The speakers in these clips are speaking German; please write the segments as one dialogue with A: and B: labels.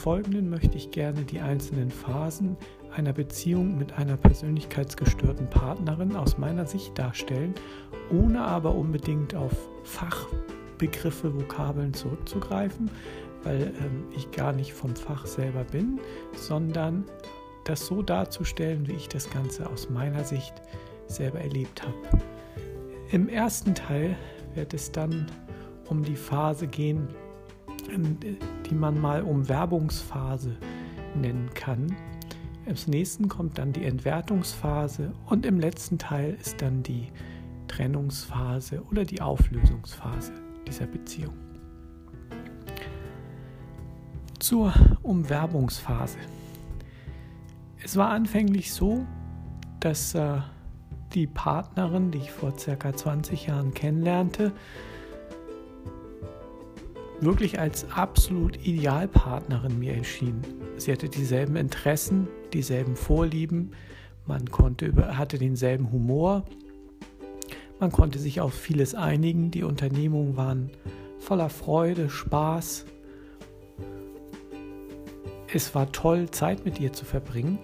A: Folgenden möchte ich gerne die einzelnen Phasen einer Beziehung mit einer persönlichkeitsgestörten Partnerin aus meiner Sicht darstellen, ohne aber unbedingt auf Fachbegriffe, Vokabeln zurückzugreifen, weil ähm, ich gar nicht vom Fach selber bin, sondern das so darzustellen, wie ich das Ganze aus meiner Sicht selber erlebt habe. Im ersten Teil wird es dann um die Phase gehen, die man mal Umwerbungsphase nennen kann. Als nächsten kommt dann die Entwertungsphase und im letzten Teil ist dann die Trennungsphase oder die Auflösungsphase dieser Beziehung. Zur Umwerbungsphase. Es war anfänglich so, dass äh, die Partnerin, die ich vor circa 20 Jahren kennenlernte, wirklich als absolut Idealpartnerin mir erschien. Sie hatte dieselben Interessen, dieselben Vorlieben, man konnte über, hatte denselben Humor, man konnte sich auf vieles einigen, die Unternehmungen waren voller Freude, Spaß. Es war toll, Zeit mit ihr zu verbringen.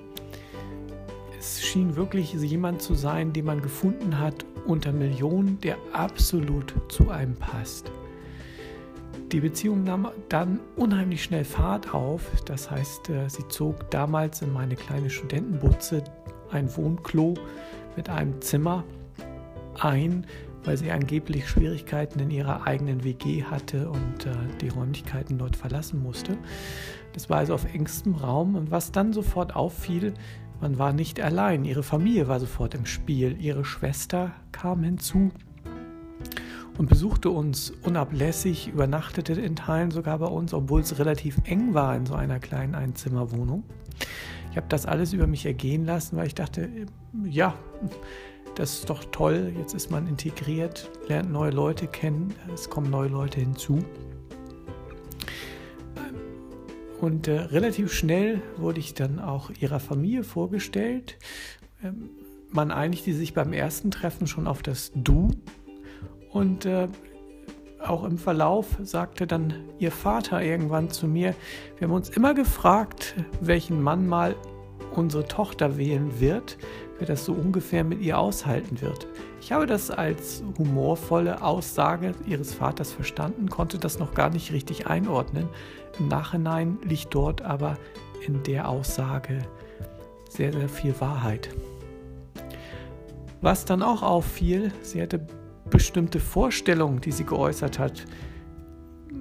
A: Es schien wirklich jemand zu sein, den man gefunden hat unter Millionen, der absolut zu einem passt. Die Beziehung nahm dann unheimlich schnell Fahrt auf. Das heißt, äh, sie zog damals in meine kleine Studentenbutze ein Wohnklo mit einem Zimmer ein, weil sie angeblich Schwierigkeiten in ihrer eigenen WG hatte und äh, die Räumlichkeiten dort verlassen musste. Das war also auf engstem Raum und was dann sofort auffiel, man war nicht allein. Ihre Familie war sofort im Spiel. Ihre Schwester kam hinzu und besuchte uns unablässig, übernachtete in Teilen sogar bei uns, obwohl es relativ eng war in so einer kleinen Einzimmerwohnung. Ich habe das alles über mich ergehen lassen, weil ich dachte, ja, das ist doch toll, jetzt ist man integriert, lernt neue Leute kennen, es kommen neue Leute hinzu. Und äh, relativ schnell wurde ich dann auch ihrer Familie vorgestellt. Ähm, man einigte sich beim ersten Treffen schon auf das Du und äh, auch im Verlauf sagte dann ihr Vater irgendwann zu mir, wir haben uns immer gefragt, welchen Mann mal unsere Tochter wählen wird, wer das so ungefähr mit ihr aushalten wird. Ich habe das als humorvolle Aussage ihres Vaters verstanden, konnte das noch gar nicht richtig einordnen. Im Nachhinein liegt dort aber in der Aussage sehr, sehr viel Wahrheit. Was dann auch auffiel, sie hatte bestimmte Vorstellungen, die sie geäußert hat.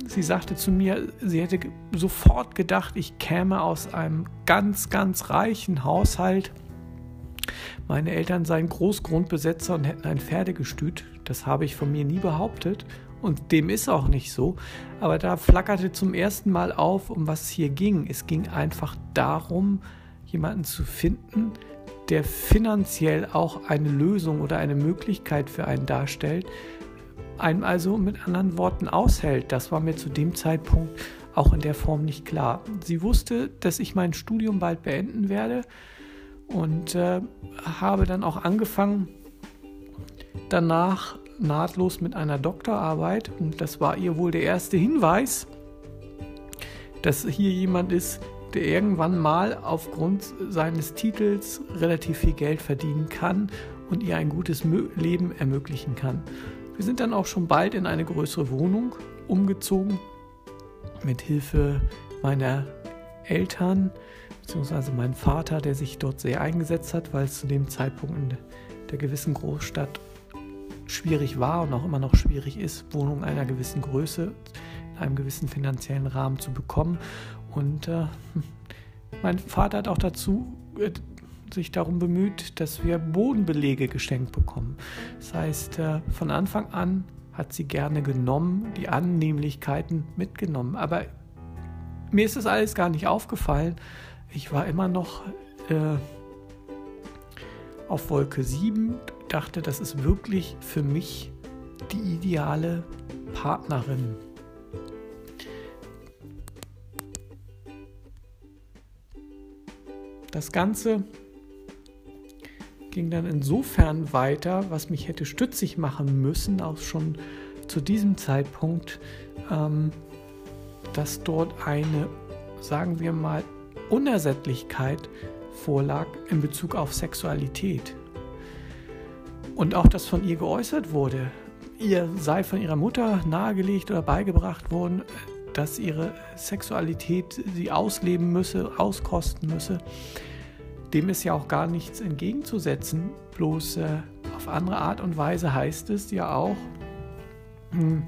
A: Sie sagte zu mir, sie hätte sofort gedacht, ich käme aus einem ganz, ganz reichen Haushalt. Meine Eltern seien Großgrundbesetzer und hätten ein Pferdegestüt. Das habe ich von mir nie behauptet und dem ist auch nicht so. Aber da flackerte zum ersten Mal auf, um was es hier ging. Es ging einfach darum, jemanden zu finden, der finanziell auch eine Lösung oder eine Möglichkeit für einen darstellt, einem also mit anderen Worten aushält. Das war mir zu dem Zeitpunkt auch in der Form nicht klar. Sie wusste, dass ich mein Studium bald beenden werde und äh, habe dann auch angefangen, danach nahtlos mit einer Doktorarbeit. Und das war ihr wohl der erste Hinweis, dass hier jemand ist, der irgendwann mal aufgrund seines Titels relativ viel Geld verdienen kann und ihr ein gutes Leben ermöglichen kann. Wir sind dann auch schon bald in eine größere Wohnung umgezogen mit Hilfe meiner Eltern beziehungsweise meinem Vater, der sich dort sehr eingesetzt hat, weil es zu dem Zeitpunkt in der gewissen Großstadt schwierig war und auch immer noch schwierig ist, Wohnungen einer gewissen Größe in einem gewissen finanziellen Rahmen zu bekommen. Und äh, mein Vater hat auch dazu äh, sich darum bemüht, dass wir Bodenbelege geschenkt bekommen. Das heißt, äh, von Anfang an hat sie gerne genommen, die Annehmlichkeiten mitgenommen. Aber mir ist das alles gar nicht aufgefallen. Ich war immer noch äh, auf Wolke 7, dachte, das ist wirklich für mich die ideale Partnerin. Das Ganze ging dann insofern weiter, was mich hätte stützig machen müssen, auch schon zu diesem Zeitpunkt, ähm, dass dort eine sagen wir mal, Unersättlichkeit vorlag in Bezug auf Sexualität. Und auch das von ihr geäußert wurde. Ihr sei von ihrer Mutter nahegelegt oder beigebracht worden, dass ihre Sexualität sie ausleben müsse, auskosten müsse. Dem ist ja auch gar nichts entgegenzusetzen, bloß äh, auf andere Art und Weise heißt es ja auch, hm,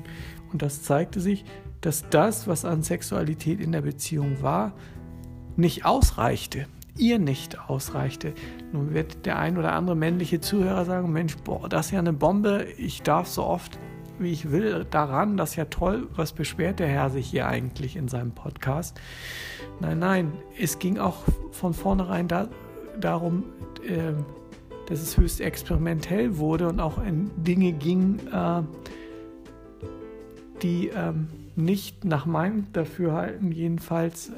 A: und das zeigte sich, dass das, was an Sexualität in der Beziehung war, nicht ausreichte, ihr nicht ausreichte. Nun wird der ein oder andere männliche Zuhörer sagen, Mensch, boah, das ist ja eine Bombe, ich darf so oft wie ich will daran, das ist ja toll, was beschwert der Herr sich hier eigentlich in seinem Podcast. Nein, nein, es ging auch von vornherein da, darum, äh, dass es höchst experimentell wurde und auch in Dinge ging, äh, die äh, nicht nach meinem Dafürhalten jedenfalls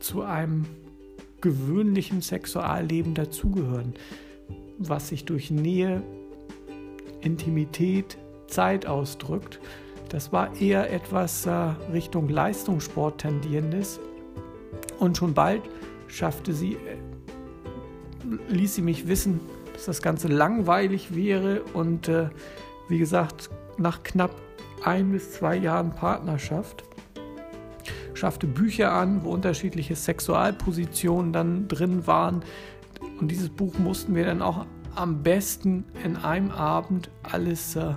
A: zu einem gewöhnlichen Sexualleben dazugehören, was sich durch Nähe, Intimität, Zeit ausdrückt. Das war eher etwas äh, Richtung Leistungssport tendierendes. Und schon bald schaffte sie, äh, ließ sie mich wissen, dass das Ganze langweilig wäre. Und äh, wie gesagt, nach knapp ein bis zwei Jahren Partnerschaft schaffte Bücher an, wo unterschiedliche Sexualpositionen dann drin waren. Und dieses Buch mussten wir dann auch am besten in einem Abend alles äh,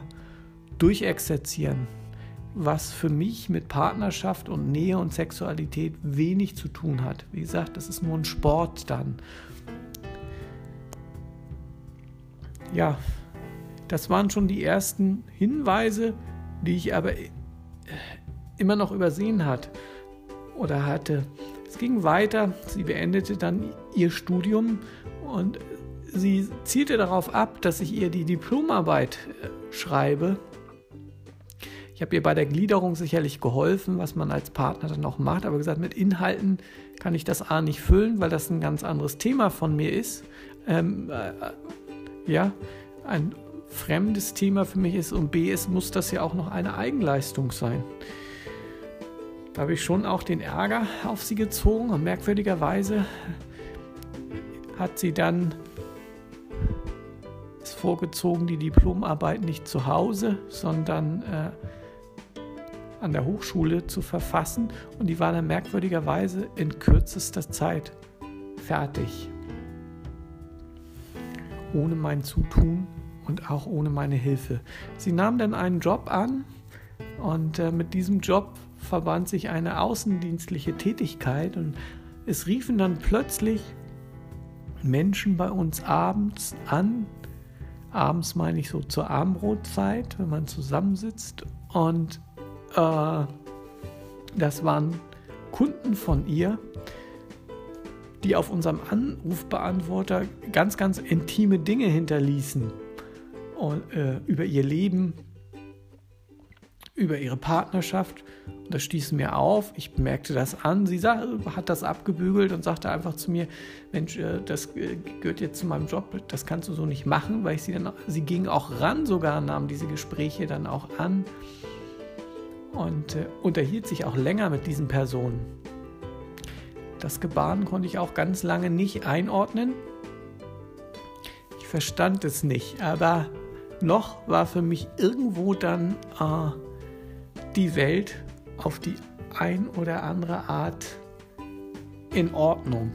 A: durchexerzieren, was für mich mit Partnerschaft und Nähe und Sexualität wenig zu tun hat. Wie gesagt, das ist nur ein Sport dann. Ja, das waren schon die ersten Hinweise, die ich aber immer noch übersehen hat oder hatte. Es ging weiter, sie beendete dann ihr Studium und sie zielte darauf ab, dass ich ihr die Diplomarbeit äh, schreibe ich habe ihr bei der Gliederung sicherlich geholfen, was man als Partner dann auch macht, aber gesagt, mit Inhalten kann ich das A nicht füllen, weil das ein ganz anderes Thema von mir ist. Ähm, äh, ja, ein fremdes Thema für mich ist und B, es muss das ja auch noch eine Eigenleistung sein. Da habe ich schon auch den Ärger auf sie gezogen und merkwürdigerweise hat sie dann es vorgezogen, die Diplomarbeit nicht zu Hause, sondern äh, an der Hochschule zu verfassen und die war dann merkwürdigerweise in kürzester Zeit fertig. Ohne mein Zutun und auch ohne meine Hilfe. Sie nahm dann einen Job an und äh, mit diesem Job verband sich eine außendienstliche Tätigkeit und es riefen dann plötzlich Menschen bei uns abends an. Abends meine ich so zur Abendbrotzeit, wenn man zusammensitzt und äh, das waren Kunden von ihr, die auf unserem Anrufbeantworter ganz, ganz intime Dinge hinterließen und, äh, über ihr Leben, über ihre Partnerschaft. Und das stieß mir auf. Ich merkte das an. Sie sah, hat das abgebügelt und sagte einfach zu mir: Mensch, äh, das äh, gehört jetzt zu meinem Job. Das kannst du so nicht machen, weil ich sie dann, sie ging auch ran, sogar nahm diese Gespräche dann auch an und äh, unterhielt sich auch länger mit diesen Personen. Das Gebaren konnte ich auch ganz lange nicht einordnen. Ich verstand es nicht, aber noch war für mich irgendwo dann äh, die Welt auf die ein oder andere Art in Ordnung.